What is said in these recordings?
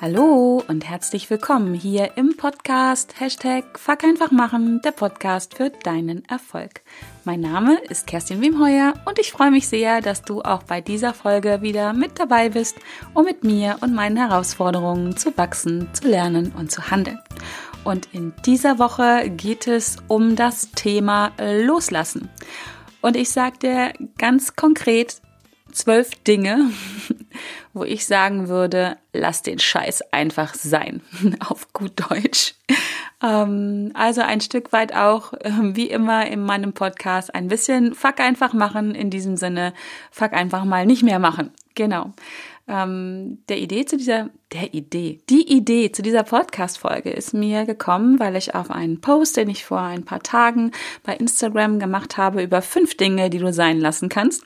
Hallo und herzlich willkommen hier im Podcast Hashtag Fuck einfach machen, der Podcast für deinen Erfolg. Mein Name ist Kerstin Wemheuer und ich freue mich sehr, dass du auch bei dieser Folge wieder mit dabei bist, um mit mir und meinen Herausforderungen zu wachsen, zu lernen und zu handeln. Und in dieser Woche geht es um das Thema Loslassen. Und ich sage dir ganz konkret zwölf Dinge, wo ich sagen würde, lass den Scheiß einfach sein, auf gut Deutsch. Ähm, also ein Stück weit auch, ähm, wie immer in meinem Podcast, ein bisschen Fuck einfach machen, in diesem Sinne, Fuck einfach mal nicht mehr machen. Genau. Ähm, der Idee zu dieser, der Idee, die Idee zu dieser Podcast-Folge ist mir gekommen, weil ich auf einen Post, den ich vor ein paar Tagen bei Instagram gemacht habe, über fünf Dinge, die du sein lassen kannst,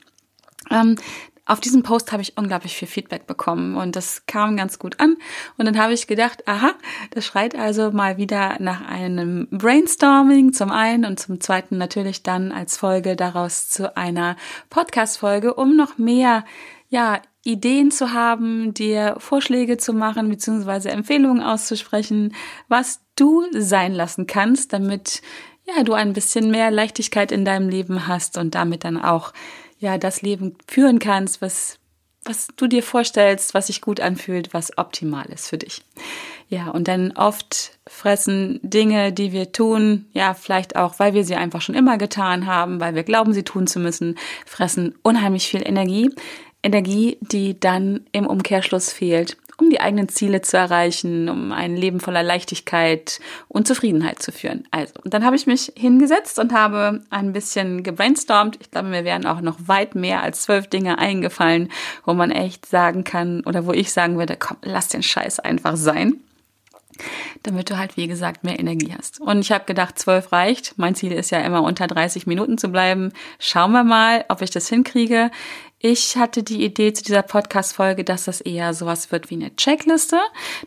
ähm, auf diesem Post habe ich unglaublich viel Feedback bekommen und das kam ganz gut an. Und dann habe ich gedacht, aha, das schreit also mal wieder nach einem Brainstorming zum einen und zum zweiten natürlich dann als Folge daraus zu einer Podcast-Folge, um noch mehr, ja, Ideen zu haben, dir Vorschläge zu machen, beziehungsweise Empfehlungen auszusprechen, was du sein lassen kannst, damit ja, du ein bisschen mehr Leichtigkeit in deinem Leben hast und damit dann auch ja das Leben führen kannst, was was du dir vorstellst, was sich gut anfühlt, was optimal ist für dich. Ja, und dann oft fressen Dinge, die wir tun, ja, vielleicht auch, weil wir sie einfach schon immer getan haben, weil wir glauben, sie tun zu müssen, fressen unheimlich viel Energie. Energie, die dann im Umkehrschluss fehlt, um die eigenen Ziele zu erreichen, um ein Leben voller Leichtigkeit und Zufriedenheit zu führen. Also, und dann habe ich mich hingesetzt und habe ein bisschen gebrainstormt. Ich glaube, mir wären auch noch weit mehr als zwölf Dinge eingefallen, wo man echt sagen kann oder wo ich sagen würde, komm, lass den Scheiß einfach sein damit du halt, wie gesagt, mehr Energie hast. Und ich habe gedacht, zwölf reicht. Mein Ziel ist ja immer unter 30 Minuten zu bleiben. Schauen wir mal, ob ich das hinkriege. Ich hatte die Idee zu dieser Podcast-Folge, dass das eher sowas wird wie eine Checkliste.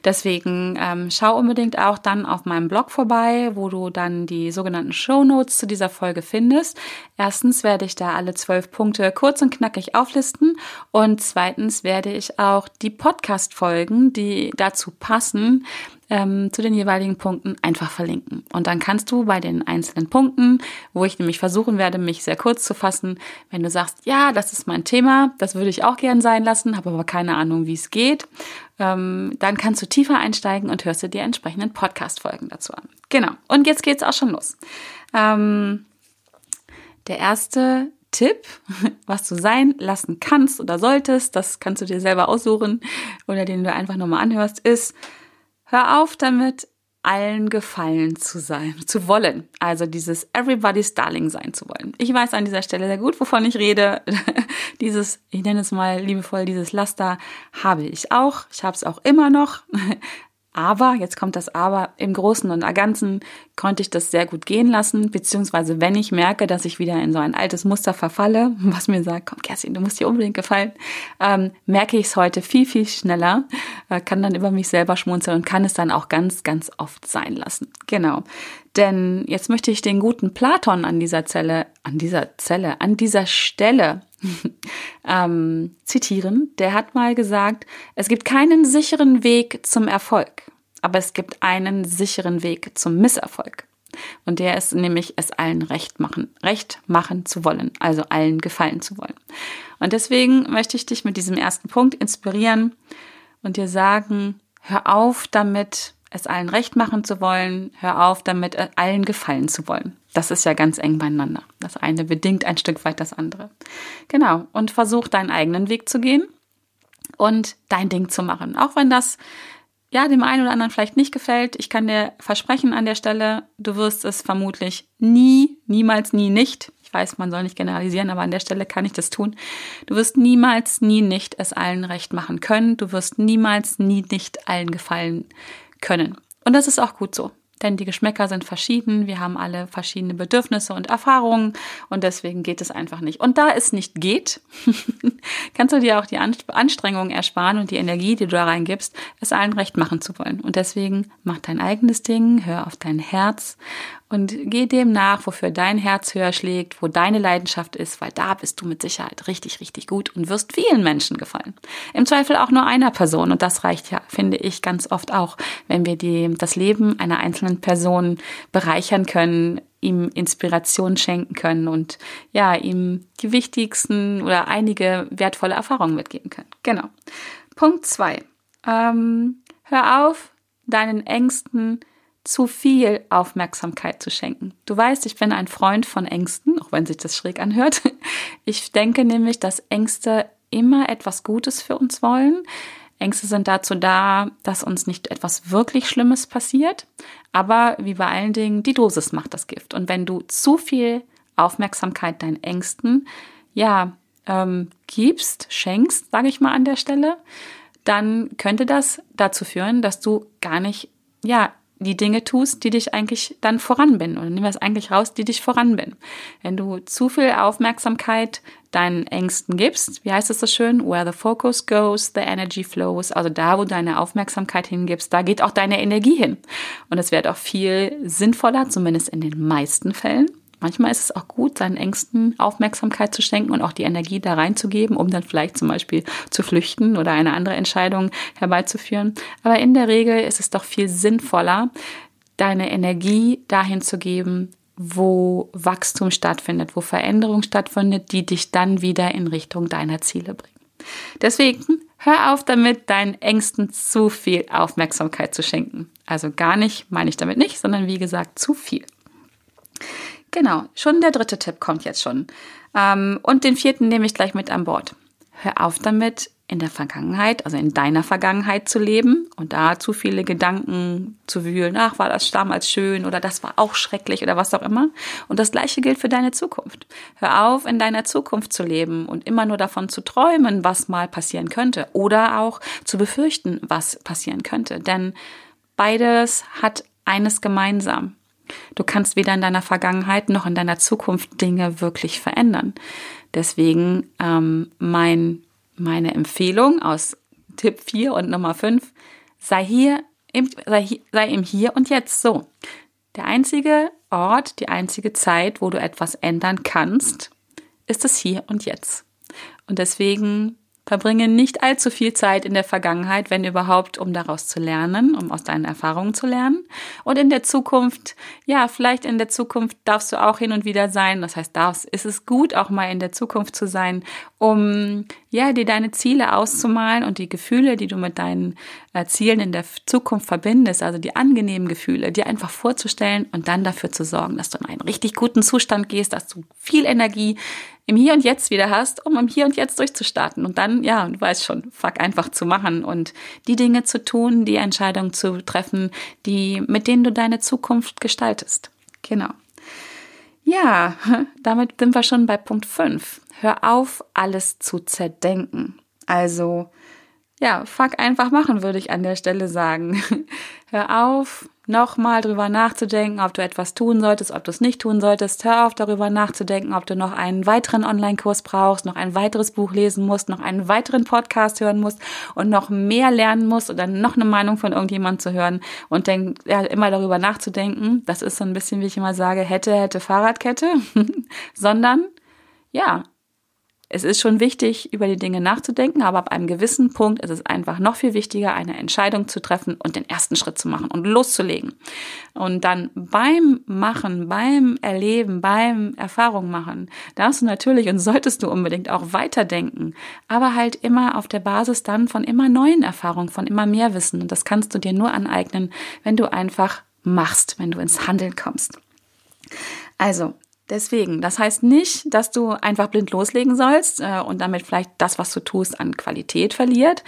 Deswegen ähm, schau unbedingt auch dann auf meinem Blog vorbei, wo du dann die sogenannten Show Notes zu dieser Folge findest. Erstens werde ich da alle zwölf Punkte kurz und knackig auflisten und zweitens werde ich auch die Podcast-Folgen, die dazu passen, ähm, zu den jeweiligen Punkten einfach verlinken. Und dann kannst du bei den einzelnen Punkten, wo ich nämlich versuchen werde, mich sehr kurz zu fassen, wenn du sagst, ja, das ist mein Thema, das würde ich auch gern sein lassen, habe aber keine Ahnung, wie es geht, ähm, dann kannst du tiefer einsteigen und hörst dir die entsprechenden Podcast-Folgen dazu an. Genau. Und jetzt geht's auch schon los. Ähm, der erste Tipp, was du sein lassen kannst oder solltest, das kannst du dir selber aussuchen oder den du einfach nochmal anhörst, ist, Hör auf damit, allen gefallen zu sein, zu wollen. Also dieses Everybody's Darling sein zu wollen. Ich weiß an dieser Stelle sehr gut, wovon ich rede. dieses, ich nenne es mal liebevoll, dieses Laster habe ich auch. Ich habe es auch immer noch. Aber, jetzt kommt das Aber, im Großen und Ganzen konnte ich das sehr gut gehen lassen, beziehungsweise wenn ich merke, dass ich wieder in so ein altes Muster verfalle, was mir sagt, komm Kerstin, du musst dir unbedingt gefallen, ähm, merke ich es heute viel, viel schneller, äh, kann dann über mich selber schmunzeln und kann es dann auch ganz, ganz oft sein lassen. Genau. Denn jetzt möchte ich den guten Platon an dieser Zelle, an dieser Zelle, an dieser Stelle ähm, zitieren. Der hat mal gesagt, es gibt keinen sicheren Weg zum Erfolg, aber es gibt einen sicheren Weg zum Misserfolg. Und der ist nämlich, es allen recht machen, recht machen zu wollen, also allen gefallen zu wollen. Und deswegen möchte ich dich mit diesem ersten Punkt inspirieren und dir sagen, hör auf damit, es allen recht machen zu wollen, hör auf damit, allen gefallen zu wollen. Das ist ja ganz eng beieinander. Das eine bedingt ein Stück weit das andere. Genau. Und versuch deinen eigenen Weg zu gehen und dein Ding zu machen. Auch wenn das ja dem einen oder anderen vielleicht nicht gefällt. Ich kann dir versprechen an der Stelle, du wirst es vermutlich nie, niemals, nie nicht. Ich weiß, man soll nicht generalisieren, aber an der Stelle kann ich das tun. Du wirst niemals, nie nicht es allen recht machen können. Du wirst niemals, nie nicht allen gefallen können. Und das ist auch gut so. Denn die Geschmäcker sind verschieden, wir haben alle verschiedene Bedürfnisse und Erfahrungen und deswegen geht es einfach nicht. Und da es nicht geht, kannst du dir auch die Anstrengung ersparen und die Energie, die du da reingibst, es allen recht machen zu wollen. Und deswegen mach dein eigenes Ding, hör auf dein Herz und geh dem nach, wofür dein Herz höher schlägt, wo deine Leidenschaft ist, weil da bist du mit Sicherheit richtig, richtig gut und wirst vielen Menschen gefallen. Im Zweifel auch nur einer Person und das reicht ja, finde ich, ganz oft auch, wenn wir die, das Leben einer einzelnen Person bereichern können, ihm Inspiration schenken können und ja, ihm die wichtigsten oder einige wertvolle Erfahrungen mitgeben können. Genau. Punkt zwei. Ähm, hör auf, deinen Ängsten zu viel Aufmerksamkeit zu schenken. Du weißt, ich bin ein Freund von Ängsten, auch wenn sich das schräg anhört. Ich denke nämlich, dass Ängste immer etwas Gutes für uns wollen. Ängste sind dazu da, dass uns nicht etwas wirklich Schlimmes passiert. Aber wie bei allen Dingen, die Dosis macht das Gift. Und wenn du zu viel Aufmerksamkeit deinen Ängsten, ja, ähm, gibst, schenkst, sage ich mal an der Stelle, dann könnte das dazu führen, dass du gar nicht, ja, die Dinge tust, die dich eigentlich dann voranbinden. Oder nimm das eigentlich raus, die dich voranbinden. Wenn du zu viel Aufmerksamkeit deinen Ängsten gibst, wie heißt es so schön? Where the focus goes, the energy flows. Also da, wo deine Aufmerksamkeit hingibst, da geht auch deine Energie hin. Und es wird auch viel sinnvoller, zumindest in den meisten Fällen, Manchmal ist es auch gut, seinen Ängsten Aufmerksamkeit zu schenken und auch die Energie da reinzugeben, um dann vielleicht zum Beispiel zu flüchten oder eine andere Entscheidung herbeizuführen. Aber in der Regel ist es doch viel sinnvoller, deine Energie dahin zu geben, wo Wachstum stattfindet, wo Veränderung stattfindet, die dich dann wieder in Richtung deiner Ziele bringen. Deswegen hör auf damit, deinen Ängsten zu viel Aufmerksamkeit zu schenken. Also gar nicht, meine ich damit nicht, sondern wie gesagt, zu viel. Genau, schon der dritte Tipp kommt jetzt schon. Ähm, und den vierten nehme ich gleich mit an Bord. Hör auf damit, in der Vergangenheit, also in deiner Vergangenheit zu leben und da zu viele Gedanken zu wühlen. Ach, war das damals schön oder das war auch schrecklich oder was auch immer. Und das Gleiche gilt für deine Zukunft. Hör auf, in deiner Zukunft zu leben und immer nur davon zu träumen, was mal passieren könnte oder auch zu befürchten, was passieren könnte. Denn beides hat eines gemeinsam. Du kannst weder in deiner Vergangenheit noch in deiner Zukunft Dinge wirklich verändern. Deswegen ähm, mein, meine Empfehlung aus Tipp 4 und Nummer 5, sei hier, im, sei, sei im Hier und Jetzt so. Der einzige Ort, die einzige Zeit, wo du etwas ändern kannst, ist das Hier und Jetzt. Und deswegen Verbringe nicht allzu viel Zeit in der Vergangenheit, wenn überhaupt, um daraus zu lernen, um aus deinen Erfahrungen zu lernen. Und in der Zukunft, ja, vielleicht in der Zukunft darfst du auch hin und wieder sein. Das heißt, darfst, ist es gut, auch mal in der Zukunft zu sein, um, ja, dir deine Ziele auszumalen und die Gefühle, die du mit deinen äh, Zielen in der Zukunft verbindest, also die angenehmen Gefühle, dir einfach vorzustellen und dann dafür zu sorgen, dass du in einen richtig guten Zustand gehst, dass du viel Energie im Hier und Jetzt wieder hast, um im Hier und Jetzt durchzustarten und dann, ja, du weißt schon, fuck einfach zu machen und die Dinge zu tun, die Entscheidungen zu treffen, die, mit denen du deine Zukunft gestaltest. Genau. Ja, damit sind wir schon bei Punkt 5. Hör auf, alles zu zerdenken. Also, ja, fuck einfach machen, würde ich an der Stelle sagen. Hör auf, nochmal drüber nachzudenken, ob du etwas tun solltest, ob du es nicht tun solltest. Hör auf, darüber nachzudenken, ob du noch einen weiteren Online-Kurs brauchst, noch ein weiteres Buch lesen musst, noch einen weiteren Podcast hören musst und noch mehr lernen musst oder noch eine Meinung von irgendjemand zu hören und denk, ja, immer darüber nachzudenken. Das ist so ein bisschen, wie ich immer sage, hätte, hätte Fahrradkette, sondern ja, es ist schon wichtig, über die Dinge nachzudenken, aber ab einem gewissen Punkt ist es einfach noch viel wichtiger, eine Entscheidung zu treffen und den ersten Schritt zu machen und loszulegen. Und dann beim Machen, beim Erleben, beim Erfahrung machen, darfst du natürlich und solltest du unbedingt auch weiterdenken, aber halt immer auf der Basis dann von immer neuen Erfahrungen, von immer mehr Wissen. Und das kannst du dir nur aneignen, wenn du einfach machst, wenn du ins Handeln kommst. Also, Deswegen, das heißt nicht, dass du einfach blind loslegen sollst äh, und damit vielleicht das, was du tust, an Qualität verliert,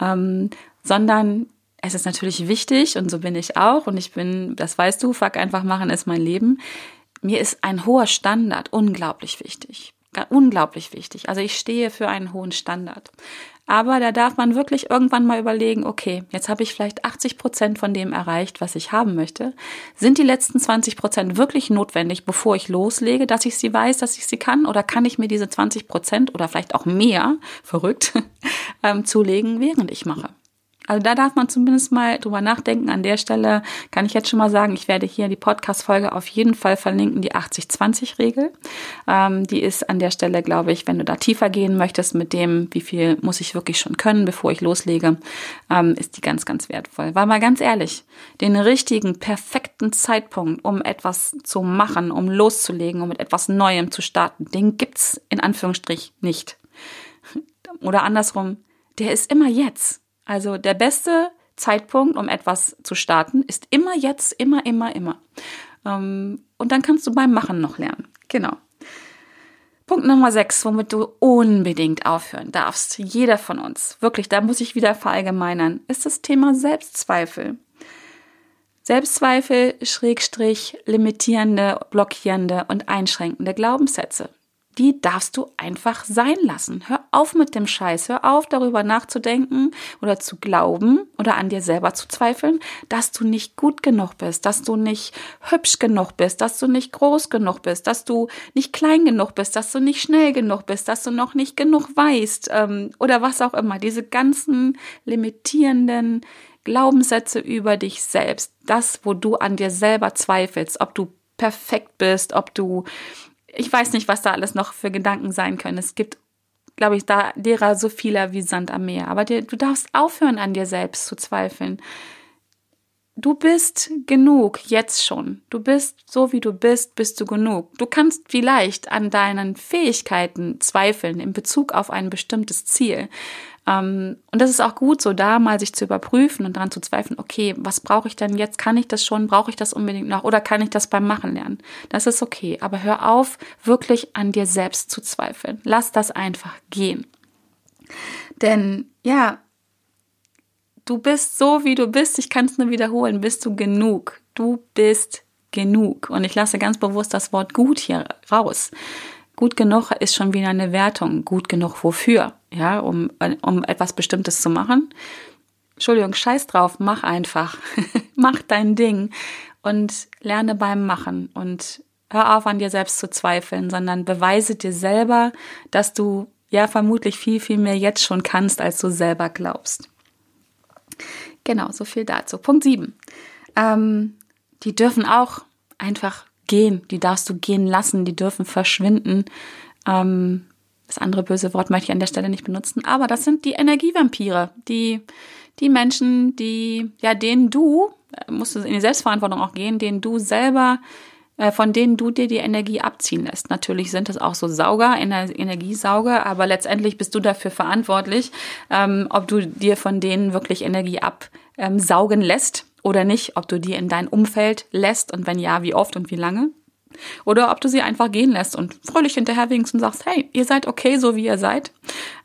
ähm, sondern es ist natürlich wichtig und so bin ich auch und ich bin, das weißt du, fuck einfach machen ist mein Leben. Mir ist ein hoher Standard unglaublich wichtig. Unglaublich wichtig. Also ich stehe für einen hohen Standard. Aber da darf man wirklich irgendwann mal überlegen, okay, jetzt habe ich vielleicht 80 Prozent von dem erreicht, was ich haben möchte. Sind die letzten 20 Prozent wirklich notwendig, bevor ich loslege, dass ich sie weiß, dass ich sie kann? Oder kann ich mir diese 20 Prozent oder vielleicht auch mehr, verrückt, ähm, zulegen, während ich mache? Also da darf man zumindest mal drüber nachdenken. An der Stelle kann ich jetzt schon mal sagen, ich werde hier die Podcast-Folge auf jeden Fall verlinken, die 80-20-Regel. Ähm, die ist an der Stelle, glaube ich, wenn du da tiefer gehen möchtest mit dem, wie viel muss ich wirklich schon können, bevor ich loslege, ähm, ist die ganz, ganz wertvoll. Weil mal ganz ehrlich, den richtigen, perfekten Zeitpunkt, um etwas zu machen, um loszulegen, um mit etwas Neuem zu starten, den gibt's in Anführungsstrich nicht. Oder andersrum, der ist immer jetzt. Also der beste Zeitpunkt, um etwas zu starten, ist immer jetzt, immer, immer, immer. Ähm, und dann kannst du beim Machen noch lernen. Genau. Punkt Nummer sechs, womit du unbedingt aufhören darfst, jeder von uns, wirklich, da muss ich wieder verallgemeinern, ist das Thema Selbstzweifel. Selbstzweifel, Schrägstrich, limitierende, blockierende und einschränkende Glaubenssätze die darfst du einfach sein lassen. Hör auf mit dem Scheiß. Hör auf, darüber nachzudenken oder zu glauben oder an dir selber zu zweifeln, dass du nicht gut genug bist, dass du nicht hübsch genug bist, dass du nicht groß genug bist, dass du nicht klein genug bist, dass du nicht schnell genug bist, dass du noch nicht genug weißt ähm, oder was auch immer. Diese ganzen limitierenden Glaubenssätze über dich selbst. Das, wo du an dir selber zweifelst, ob du perfekt bist, ob du ich weiß nicht, was da alles noch für Gedanken sein können. Es gibt, glaube ich, da derer so vieler wie Sand am Meer. Aber dir, du darfst aufhören, an dir selbst zu zweifeln. Du bist genug jetzt schon. Du bist so wie du bist, bist du genug. Du kannst vielleicht an deinen Fähigkeiten zweifeln in Bezug auf ein bestimmtes Ziel. Ähm, und das ist auch gut, so da mal sich zu überprüfen und daran zu zweifeln, okay, was brauche ich denn jetzt? Kann ich das schon? Brauche ich das unbedingt noch? Oder kann ich das beim Machen lernen? Das ist okay. Aber hör auf, wirklich an dir selbst zu zweifeln. Lass das einfach gehen. Denn ja, du bist so, wie du bist. Ich kann es nur wiederholen. Bist du genug? Du bist genug. Und ich lasse ganz bewusst das Wort gut hier raus. Gut genug ist schon wieder eine Wertung. Gut genug wofür? Ja, um, um etwas Bestimmtes zu machen. Entschuldigung, scheiß drauf, mach einfach. mach dein Ding und lerne beim Machen und hör auf an dir selbst zu zweifeln, sondern beweise dir selber, dass du ja vermutlich viel, viel mehr jetzt schon kannst, als du selber glaubst. Genau, so viel dazu. Punkt 7. Ähm, die dürfen auch einfach gehen, die darfst du gehen lassen, die dürfen verschwinden. Ähm, das andere böse Wort möchte ich an der Stelle nicht benutzen, aber das sind die Energievampire, die, die Menschen, die, ja, denen du, äh, musst du in die Selbstverantwortung auch gehen, denen du selber, äh, von denen du dir die Energie abziehen lässt. Natürlich sind das auch so Sauger, Energiesauger, aber letztendlich bist du dafür verantwortlich, ähm, ob du dir von denen wirklich Energie absaugen lässt oder nicht, ob du die in dein Umfeld lässt und wenn ja, wie oft und wie lange. Oder ob du sie einfach gehen lässt und fröhlich hinterherwinkst und sagst, hey, ihr seid okay, so wie ihr seid.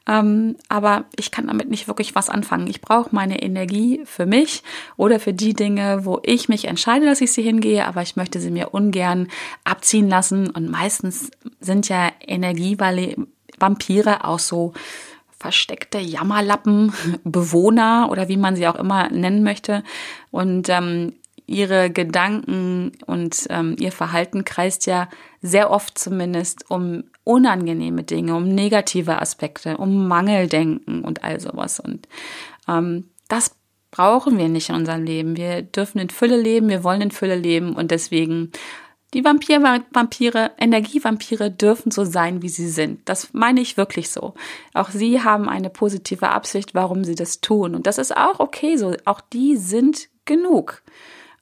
Ähm, aber ich kann damit nicht wirklich was anfangen. Ich brauche meine Energie für mich oder für die Dinge, wo ich mich entscheide, dass ich sie hingehe, aber ich möchte sie mir ungern abziehen lassen. Und meistens sind ja Energievampire auch so versteckte Jammerlappen, Bewohner oder wie man sie auch immer nennen möchte. Und ähm, ihre Gedanken und ähm, ihr Verhalten kreist ja sehr oft zumindest um unangenehme Dinge, um negative Aspekte, um Mangeldenken und all sowas. Und ähm, das brauchen wir nicht in unserem Leben. Wir dürfen in Fülle leben, wir wollen in Fülle leben und deswegen die Vampir Vampire, Energievampire dürfen so sein, wie sie sind. Das meine ich wirklich so. Auch sie haben eine positive Absicht, warum sie das tun. Und das ist auch okay so. Auch die sind genug.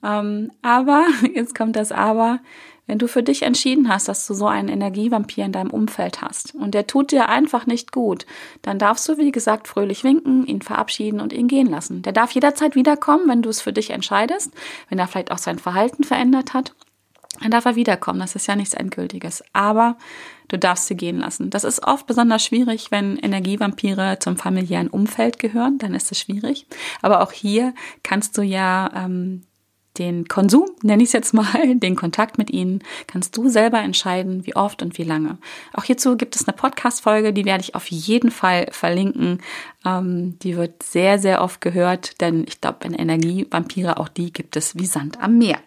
Ähm, aber, jetzt kommt das Aber, wenn du für dich entschieden hast, dass du so einen Energievampir in deinem Umfeld hast und der tut dir einfach nicht gut, dann darfst du, wie gesagt, fröhlich winken, ihn verabschieden und ihn gehen lassen. Der darf jederzeit wiederkommen, wenn du es für dich entscheidest, wenn er vielleicht auch sein Verhalten verändert hat dann darf er wiederkommen. Das ist ja nichts Endgültiges. Aber du darfst sie gehen lassen. Das ist oft besonders schwierig, wenn Energievampire zum familiären Umfeld gehören. Dann ist es schwierig. Aber auch hier kannst du ja ähm, den Konsum, nenne ich es jetzt mal, den Kontakt mit ihnen, kannst du selber entscheiden, wie oft und wie lange. Auch hierzu gibt es eine Podcast-Folge, die werde ich auf jeden Fall verlinken. Ähm, die wird sehr, sehr oft gehört, denn ich glaube, in Energievampire, auch die gibt es wie Sand am Meer.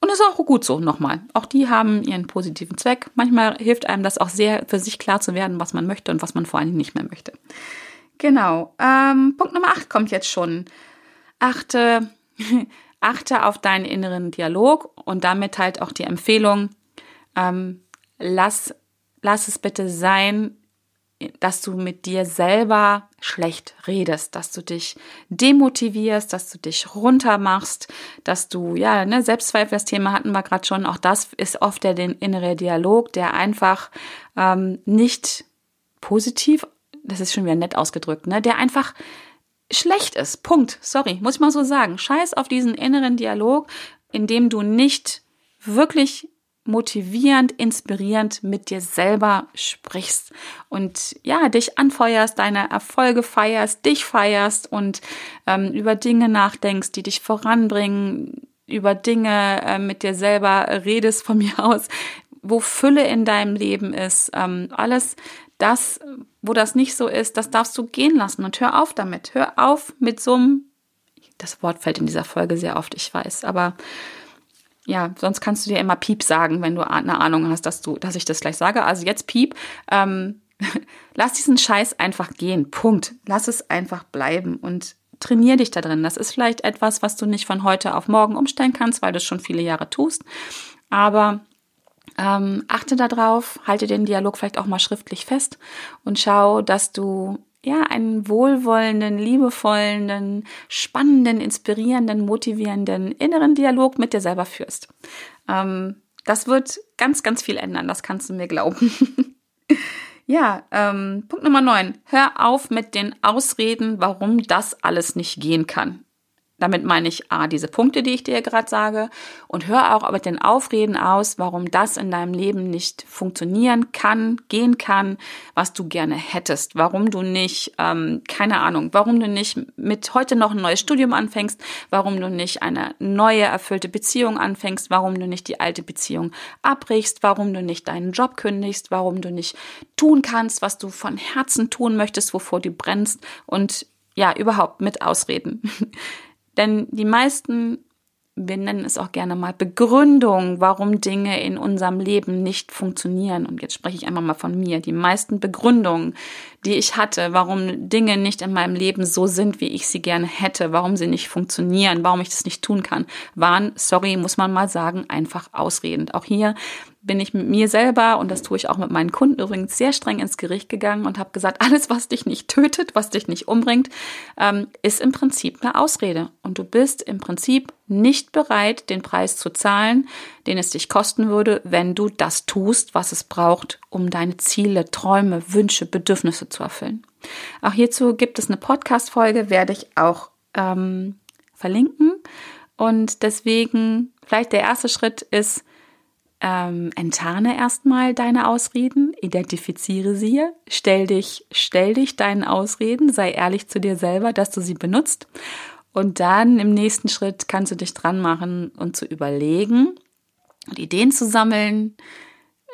Und das ist auch gut so, nochmal. Auch die haben ihren positiven Zweck. Manchmal hilft einem das auch sehr, für sich klar zu werden, was man möchte und was man vor Dingen nicht mehr möchte. Genau. Ähm, Punkt Nummer 8 kommt jetzt schon. Achte, achte auf deinen inneren Dialog und damit halt auch die Empfehlung, ähm, lass, lass es bitte sein, dass du mit dir selber schlecht redest, dass du dich demotivierst, dass du dich runtermachst, dass du, ja, ne, Selbstzweifel, das Thema hatten wir gerade schon, auch das ist oft der den innere Dialog, der einfach ähm, nicht positiv, das ist schon wieder nett ausgedrückt, ne, der einfach schlecht ist. Punkt. Sorry, muss ich mal so sagen. Scheiß auf diesen inneren Dialog, in dem du nicht wirklich motivierend, inspirierend mit dir selber sprichst und ja, dich anfeuerst, deine Erfolge feierst, dich feierst und ähm, über Dinge nachdenkst, die dich voranbringen, über Dinge äh, mit dir selber redest von mir aus, wo Fülle in deinem Leben ist, ähm, alles das, wo das nicht so ist, das darfst du gehen lassen und hör auf damit. Hör auf mit so einem, das Wort fällt in dieser Folge sehr oft, ich weiß, aber ja, sonst kannst du dir immer Piep sagen, wenn du eine Ahnung hast, dass du, dass ich das gleich sage. Also jetzt Piep. Ähm, lass diesen Scheiß einfach gehen. Punkt. Lass es einfach bleiben und trainier dich da drin. Das ist vielleicht etwas, was du nicht von heute auf morgen umstellen kannst, weil du es schon viele Jahre tust. Aber ähm, achte darauf, halte den Dialog vielleicht auch mal schriftlich fest und schau, dass du ja, einen wohlwollenden, liebevollen, spannenden, inspirierenden, motivierenden inneren Dialog mit dir selber führst. Ähm, das wird ganz, ganz viel ändern, das kannst du mir glauben. ja, ähm, Punkt Nummer 9. Hör auf mit den Ausreden, warum das alles nicht gehen kann. Damit meine ich A, diese Punkte, die ich dir gerade sage, und hör auch mit den Aufreden aus, warum das in deinem Leben nicht funktionieren kann, gehen kann, was du gerne hättest, warum du nicht, ähm, keine Ahnung, warum du nicht mit heute noch ein neues Studium anfängst, warum du nicht eine neue erfüllte Beziehung anfängst, warum du nicht die alte Beziehung abbrichst, warum du nicht deinen Job kündigst, warum du nicht tun kannst, was du von Herzen tun möchtest, wovor du brennst und ja, überhaupt mit Ausreden. Denn die meisten, wir nennen es auch gerne mal Begründung, warum Dinge in unserem Leben nicht funktionieren. Und jetzt spreche ich einmal mal von mir. Die meisten Begründungen, die ich hatte, warum Dinge nicht in meinem Leben so sind, wie ich sie gerne hätte, warum sie nicht funktionieren, warum ich das nicht tun kann, waren, sorry, muss man mal sagen, einfach ausredend. Auch hier bin ich mit mir selber, und das tue ich auch mit meinen Kunden übrigens, sehr streng ins Gericht gegangen und habe gesagt, alles, was dich nicht tötet, was dich nicht umbringt, ähm, ist im Prinzip eine Ausrede. Und du bist im Prinzip nicht bereit, den Preis zu zahlen, den es dich kosten würde, wenn du das tust, was es braucht, um deine Ziele, Träume, Wünsche, Bedürfnisse zu erfüllen. Auch hierzu gibt es eine Podcast-Folge, werde ich auch ähm, verlinken. Und deswegen, vielleicht der erste Schritt ist, ähm, enttarne erstmal deine Ausreden, identifiziere sie, stell dich, stell dich deinen Ausreden, sei ehrlich zu dir selber, dass du sie benutzt. Und dann im nächsten Schritt kannst du dich dran machen und zu überlegen und Ideen zu sammeln.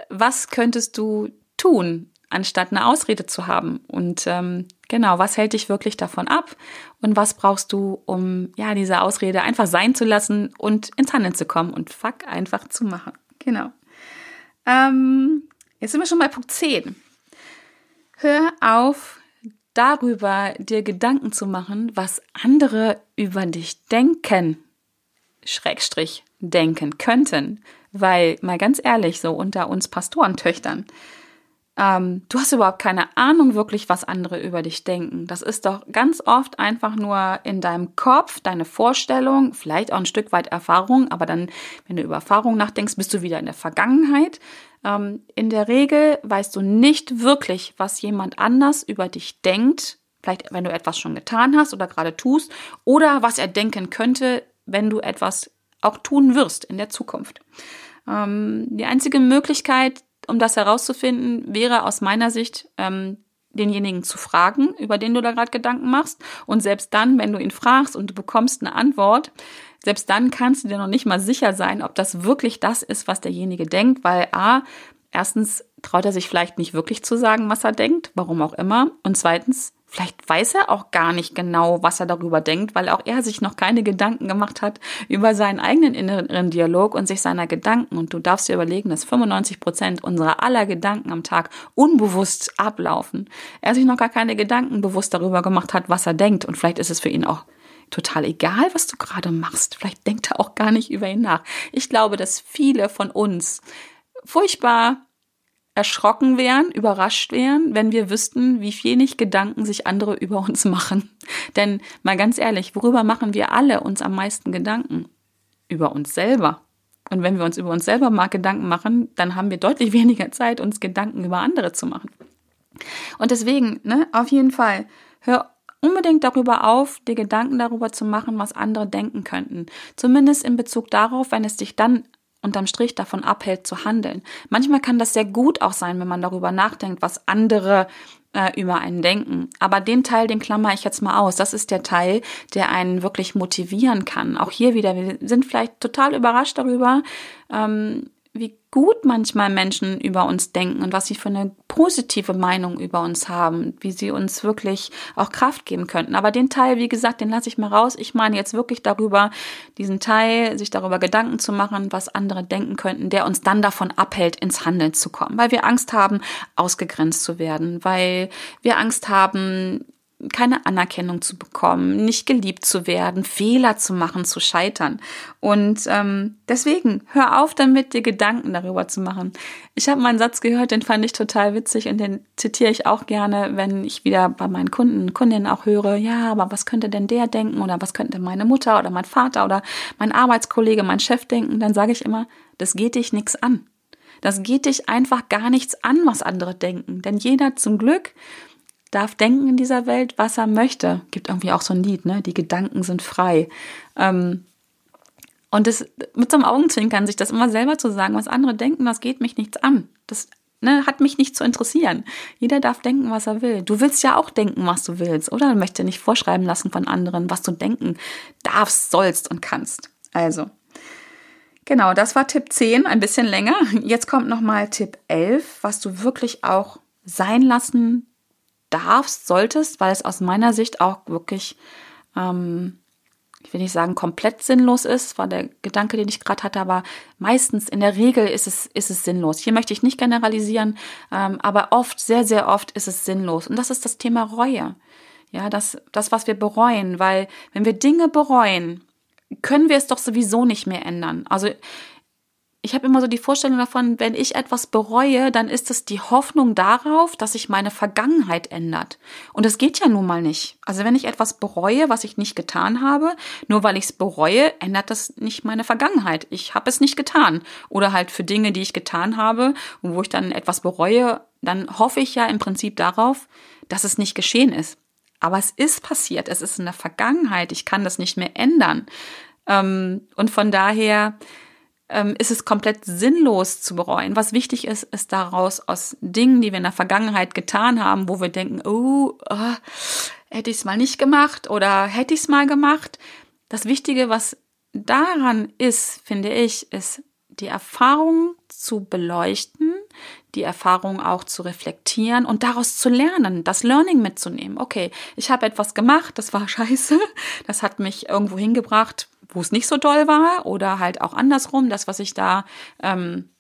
Was könntest du tun, anstatt eine Ausrede zu haben? Und ähm, genau, was hält dich wirklich davon ab? Und was brauchst du, um ja diese Ausrede einfach sein zu lassen und ins Handeln zu kommen und fuck einfach zu machen? Genau. Ähm, jetzt sind wir schon bei Punkt 10. Hör auf, darüber dir Gedanken zu machen, was andere über dich denken, Schrägstrich denken könnten. Weil, mal ganz ehrlich, so unter uns Pastorentöchtern, ähm, du hast überhaupt keine Ahnung wirklich, was andere über dich denken. Das ist doch ganz oft einfach nur in deinem Kopf, deine Vorstellung, vielleicht auch ein Stück weit Erfahrung, aber dann, wenn du über Erfahrung nachdenkst, bist du wieder in der Vergangenheit. Ähm, in der Regel weißt du nicht wirklich, was jemand anders über dich denkt, vielleicht wenn du etwas schon getan hast oder gerade tust, oder was er denken könnte, wenn du etwas auch tun wirst in der Zukunft. Ähm, die einzige Möglichkeit, um das herauszufinden, wäre aus meiner Sicht, ähm, denjenigen zu fragen, über den du da gerade Gedanken machst. Und selbst dann, wenn du ihn fragst und du bekommst eine Antwort, selbst dann kannst du dir noch nicht mal sicher sein, ob das wirklich das ist, was derjenige denkt, weil a, erstens traut er sich vielleicht nicht wirklich zu sagen, was er denkt, warum auch immer. Und zweitens, Vielleicht weiß er auch gar nicht genau, was er darüber denkt, weil auch er sich noch keine Gedanken gemacht hat über seinen eigenen inneren Dialog und sich seiner Gedanken. Und du darfst dir überlegen, dass 95 Prozent unserer aller Gedanken am Tag unbewusst ablaufen. Er sich noch gar keine Gedanken bewusst darüber gemacht hat, was er denkt. Und vielleicht ist es für ihn auch total egal, was du gerade machst. Vielleicht denkt er auch gar nicht über ihn nach. Ich glaube, dass viele von uns furchtbar erschrocken wären, überrascht wären, wenn wir wüssten, wie wenig Gedanken sich andere über uns machen. Denn mal ganz ehrlich, worüber machen wir alle uns am meisten Gedanken? Über uns selber. Und wenn wir uns über uns selber mal Gedanken machen, dann haben wir deutlich weniger Zeit, uns Gedanken über andere zu machen. Und deswegen, ne, auf jeden Fall, hör unbedingt darüber auf, dir Gedanken darüber zu machen, was andere denken könnten. Zumindest in Bezug darauf, wenn es dich dann unterm Strich davon abhält zu handeln. Manchmal kann das sehr gut auch sein, wenn man darüber nachdenkt, was andere äh, über einen denken. Aber den Teil, den klammer ich jetzt mal aus. Das ist der Teil, der einen wirklich motivieren kann. Auch hier wieder, wir sind vielleicht total überrascht darüber, ähm, gut manchmal Menschen über uns denken und was sie für eine positive Meinung über uns haben, wie sie uns wirklich auch Kraft geben könnten. Aber den Teil, wie gesagt, den lasse ich mal raus. Ich meine jetzt wirklich darüber, diesen Teil, sich darüber Gedanken zu machen, was andere denken könnten, der uns dann davon abhält, ins Handeln zu kommen, weil wir Angst haben, ausgegrenzt zu werden, weil wir Angst haben, keine Anerkennung zu bekommen, nicht geliebt zu werden, Fehler zu machen, zu scheitern. Und ähm, deswegen hör auf damit, dir Gedanken darüber zu machen. Ich habe mal einen Satz gehört, den fand ich total witzig und den zitiere ich auch gerne, wenn ich wieder bei meinen Kunden und Kundinnen auch höre, ja, aber was könnte denn der denken oder was könnte meine Mutter oder mein Vater oder mein Arbeitskollege, mein Chef denken? Dann sage ich immer, das geht dich nichts an. Das geht dich einfach gar nichts an, was andere denken. Denn jeder zum Glück darf denken in dieser Welt, was er möchte. Gibt irgendwie auch so ein Lied, ne? Die Gedanken sind frei. Ähm, und das, mit so einem Augenzwinkern, sich das immer selber zu sagen, was andere denken, das geht mich nichts an. Das ne, hat mich nicht zu interessieren. Jeder darf denken, was er will. Du willst ja auch denken, was du willst, oder? Du möchtest nicht vorschreiben lassen von anderen, was du denken darfst, sollst und kannst. Also, genau, das war Tipp 10, ein bisschen länger. Jetzt kommt nochmal Tipp 11, was du wirklich auch sein lassen darfst, solltest, weil es aus meiner Sicht auch wirklich, ähm, ich will nicht sagen komplett sinnlos ist, war der Gedanke, den ich gerade hatte, aber meistens in der Regel ist es, ist es sinnlos. Hier möchte ich nicht generalisieren, ähm, aber oft, sehr, sehr oft ist es sinnlos. Und das ist das Thema Reue. Ja, das, das, was wir bereuen, weil wenn wir Dinge bereuen, können wir es doch sowieso nicht mehr ändern. Also ich habe immer so die Vorstellung davon, wenn ich etwas bereue, dann ist es die Hoffnung darauf, dass sich meine Vergangenheit ändert. Und das geht ja nun mal nicht. Also wenn ich etwas bereue, was ich nicht getan habe, nur weil ich es bereue, ändert das nicht meine Vergangenheit. Ich habe es nicht getan. Oder halt für Dinge, die ich getan habe und wo ich dann etwas bereue, dann hoffe ich ja im Prinzip darauf, dass es nicht geschehen ist. Aber es ist passiert. Es ist in der Vergangenheit. Ich kann das nicht mehr ändern. Ähm, und von daher ähm, ist es komplett sinnlos zu bereuen. Was wichtig ist, ist daraus aus Dingen, die wir in der Vergangenheit getan haben, wo wir denken, oh, oh hätte ich es mal nicht gemacht oder hätte ich es mal gemacht. Das Wichtige, was daran ist, finde ich, ist die Erfahrung zu beleuchten, die Erfahrung auch zu reflektieren und daraus zu lernen, das Learning mitzunehmen. Okay, ich habe etwas gemacht, das war scheiße, das hat mich irgendwo hingebracht, wo es nicht so doll war oder halt auch andersrum, das, was ich da ähm,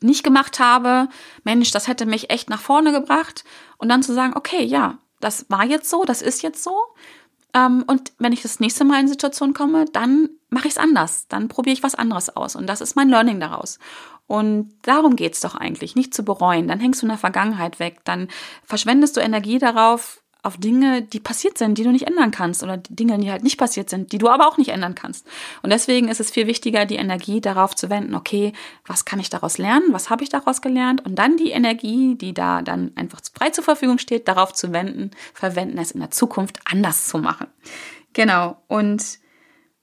nicht gemacht habe, Mensch, das hätte mich echt nach vorne gebracht. Und dann zu sagen, okay, ja, das war jetzt so, das ist jetzt so. Ähm, und wenn ich das nächste Mal in Situation komme, dann mache ich es anders, dann probiere ich was anderes aus. Und das ist mein Learning daraus. Und darum geht's doch eigentlich, nicht zu bereuen. Dann hängst du in der Vergangenheit weg, dann verschwendest du Energie darauf, auf Dinge, die passiert sind, die du nicht ändern kannst oder Dinge, die halt nicht passiert sind, die du aber auch nicht ändern kannst. Und deswegen ist es viel wichtiger, die Energie darauf zu wenden, okay, was kann ich daraus lernen, was habe ich daraus gelernt und dann die Energie, die da dann einfach frei zur Verfügung steht, darauf zu wenden, verwenden, es in der Zukunft anders zu machen. Genau. Und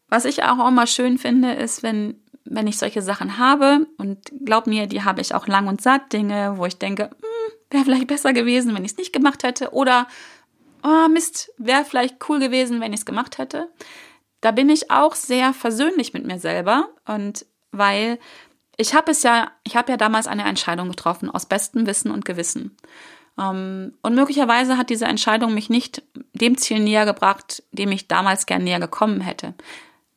was ich auch immer schön finde, ist, wenn wenn ich solche Sachen habe und glaub mir, die habe ich auch lang und satt, Dinge, wo ich denke, hm, wäre vielleicht besser gewesen, wenn ich es nicht gemacht hätte oder oh Mist, wäre vielleicht cool gewesen, wenn ich es gemacht hätte. Da bin ich auch sehr versöhnlich mit mir selber und weil ich habe es ja, ich habe ja damals eine Entscheidung getroffen aus bestem Wissen und Gewissen. Ähm, und möglicherweise hat diese Entscheidung mich nicht dem Ziel näher gebracht, dem ich damals gern näher gekommen hätte.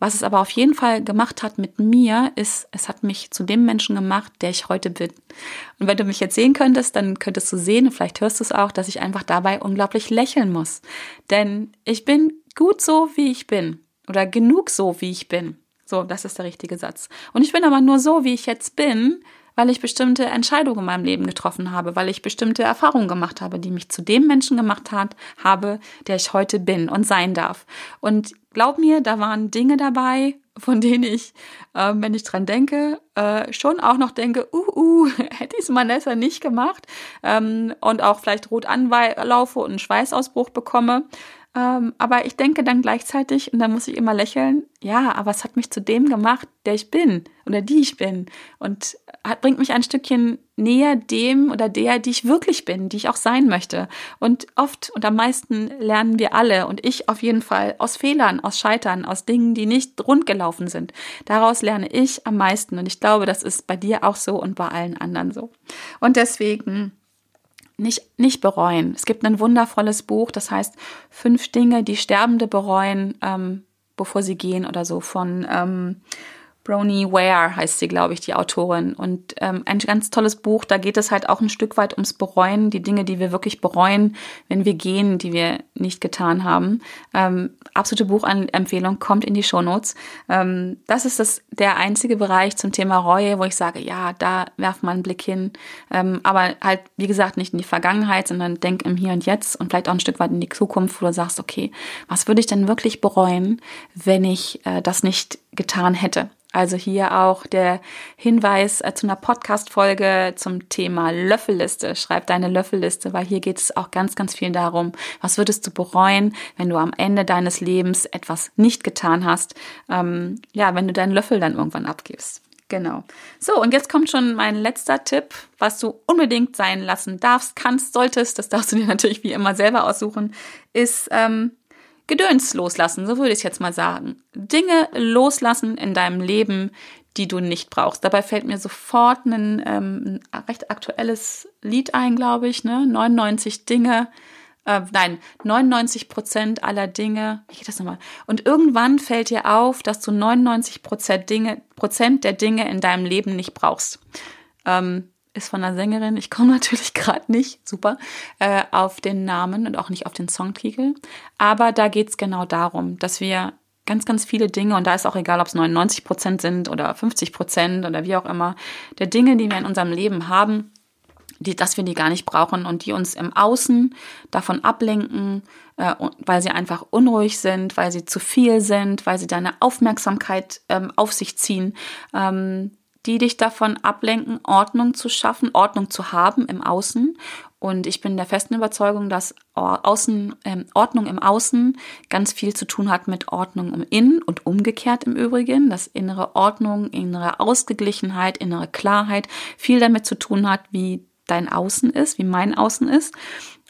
Was es aber auf jeden Fall gemacht hat mit mir, ist, es hat mich zu dem Menschen gemacht, der ich heute bin. Und wenn du mich jetzt sehen könntest, dann könntest du sehen, vielleicht hörst du es auch, dass ich einfach dabei unglaublich lächeln muss. Denn ich bin gut so, wie ich bin. Oder genug so, wie ich bin. So, das ist der richtige Satz. Und ich bin aber nur so, wie ich jetzt bin, weil ich bestimmte Entscheidungen in meinem Leben getroffen habe, weil ich bestimmte Erfahrungen gemacht habe, die mich zu dem Menschen gemacht hat, habe, der ich heute bin und sein darf. Und glaub mir, da waren Dinge dabei, von denen ich, äh, wenn ich dran denke, äh, schon auch noch denke, uh, uh, hätte ich es Vanessa nicht gemacht ähm, und auch vielleicht rot anlaufe und einen Schweißausbruch bekomme. Ähm, aber ich denke dann gleichzeitig, und dann muss ich immer lächeln, ja, aber es hat mich zu dem gemacht, der ich bin oder die ich bin. Und hat, bringt mich ein Stückchen näher dem oder der, die ich wirklich bin, die ich auch sein möchte. Und oft und am meisten lernen wir alle und ich auf jeden Fall aus Fehlern, aus Scheitern, aus Dingen, die nicht rund gelaufen sind. Daraus lerne ich am meisten. Und ich glaube, das ist bei dir auch so und bei allen anderen so. Und deswegen nicht, nicht bereuen. Es gibt ein wundervolles Buch, das heißt Fünf Dinge, die Sterbende bereuen, ähm, bevor sie gehen oder so von ähm, Brony Ware heißt sie, glaube ich, die Autorin. Und ähm, ein ganz tolles Buch, da geht es halt auch ein Stück weit ums Bereuen, die Dinge, die wir wirklich bereuen, wenn wir gehen, die wir nicht getan haben. Ähm, absolute Buchempfehlung, kommt in die Shownotes. Ähm, das ist das, der einzige Bereich zum Thema Reue, wo ich sage, ja, da werf mal einen Blick hin. Ähm, aber halt, wie gesagt, nicht in die Vergangenheit, sondern denk im Hier und Jetzt und vielleicht auch ein Stück weit in die Zukunft, wo du sagst, okay, was würde ich denn wirklich bereuen, wenn ich äh, das nicht getan hätte? Also hier auch der Hinweis äh, zu einer Podcast-Folge zum Thema Löffelliste. Schreib deine Löffelliste, weil hier geht es auch ganz, ganz viel darum, was würdest du bereuen, wenn du am Ende deines Lebens etwas nicht getan hast. Ähm, ja, wenn du deinen Löffel dann irgendwann abgibst. Genau. So, und jetzt kommt schon mein letzter Tipp, was du unbedingt sein lassen darfst, kannst, solltest, das darfst du dir natürlich wie immer selber aussuchen, ist ähm, Gedöns loslassen, so würde ich es jetzt mal sagen. Dinge loslassen in deinem Leben, die du nicht brauchst. Dabei fällt mir sofort ein, ähm, ein recht aktuelles Lied ein, glaube ich, ne? 99 Dinge, äh, nein, 99 Prozent aller Dinge. Wie geht das nochmal? Und irgendwann fällt dir auf, dass du 99 Prozent Dinge, Prozent der Dinge in deinem Leben nicht brauchst. Ähm, ist von einer Sängerin, ich komme natürlich gerade nicht, super, äh, auf den Namen und auch nicht auf den Songtitel. Aber da geht's genau darum, dass wir ganz, ganz viele Dinge, und da ist auch egal, ob es 99 Prozent sind oder 50 Prozent oder wie auch immer, der Dinge, die wir in unserem Leben haben, die, dass wir die gar nicht brauchen und die uns im Außen davon ablenken, äh, weil sie einfach unruhig sind, weil sie zu viel sind, weil sie deine Aufmerksamkeit ähm, auf sich ziehen. Ähm, die dich davon ablenken, Ordnung zu schaffen, Ordnung zu haben im Außen. Und ich bin der festen Überzeugung, dass Außen, ähm, Ordnung im Außen ganz viel zu tun hat mit Ordnung im Innen und umgekehrt im Übrigen, dass innere Ordnung, innere Ausgeglichenheit, innere Klarheit viel damit zu tun hat, wie dein Außen ist, wie mein Außen ist.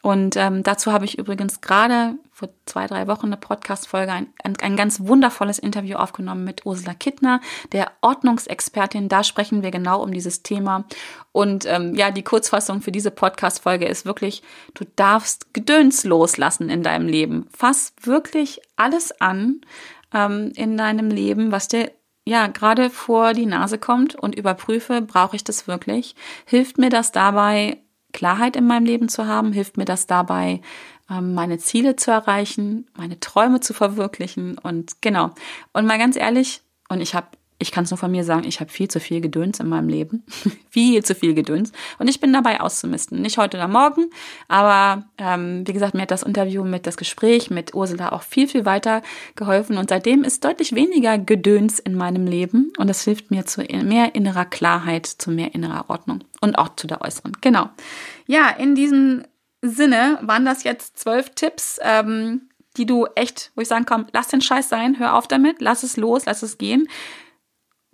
Und ähm, dazu habe ich übrigens gerade vor zwei, drei Wochen eine Podcast-Folge, ein, ein, ganz wundervolles Interview aufgenommen mit Ursula Kittner, der Ordnungsexpertin. Da sprechen wir genau um dieses Thema. Und ähm, ja, die Kurzfassung für diese Podcast-Folge ist wirklich, du darfst Gedöns loslassen in deinem Leben. Fass wirklich alles an ähm, in deinem Leben, was dir ja, gerade vor die Nase kommt und überprüfe, brauche ich das wirklich? Hilft mir das dabei, Klarheit in meinem Leben zu haben, hilft mir das dabei, ähm, meine Ziele zu erreichen, meine Träume zu verwirklichen und genau. Und mal ganz ehrlich, und ich habe ich kann es nur von mir sagen, ich habe viel zu viel Gedöns in meinem Leben. viel zu viel Gedöns. Und ich bin dabei auszumisten. Nicht heute oder morgen, aber ähm, wie gesagt, mir hat das Interview mit das Gespräch mit Ursula auch viel, viel weiter geholfen. Und seitdem ist deutlich weniger Gedöns in meinem Leben. Und das hilft mir zu mehr innerer Klarheit, zu mehr innerer Ordnung und auch zu der äußeren. Genau. Ja, in diesem Sinne waren das jetzt zwölf Tipps. Ähm, die du echt, wo ich sagen kann, lass den Scheiß sein, hör auf damit, lass es los, lass es gehen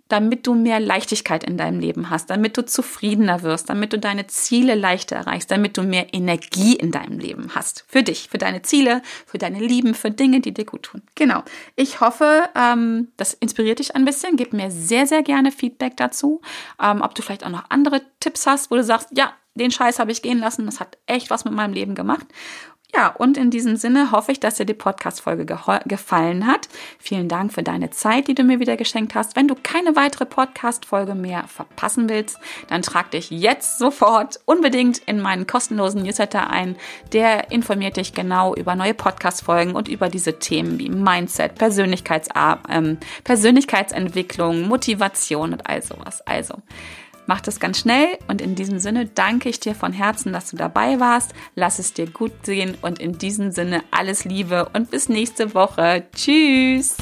damit du mehr Leichtigkeit in deinem Leben hast, damit du zufriedener wirst, damit du deine Ziele leichter erreichst, damit du mehr Energie in deinem Leben hast. Für dich, für deine Ziele, für deine Lieben, für Dinge, die dir gut tun. Genau. Ich hoffe, ähm, das inspiriert dich ein bisschen. Gib mir sehr, sehr gerne Feedback dazu. Ähm, ob du vielleicht auch noch andere Tipps hast, wo du sagst, ja, den Scheiß habe ich gehen lassen. Das hat echt was mit meinem Leben gemacht. Ja, und in diesem Sinne hoffe ich, dass dir die Podcast-Folge gefallen hat. Vielen Dank für deine Zeit, die du mir wieder geschenkt hast. Wenn du keine weitere Podcast-Folge mehr verpassen willst, dann trag dich jetzt sofort unbedingt in meinen kostenlosen Newsletter ein. Der informiert dich genau über neue Podcast-Folgen und über diese Themen wie Mindset, Persönlichkeits ähm, Persönlichkeitsentwicklung, Motivation und all sowas. Also, Mach das ganz schnell und in diesem Sinne danke ich dir von Herzen, dass du dabei warst. Lass es dir gut sehen und in diesem Sinne alles Liebe und bis nächste Woche. Tschüss!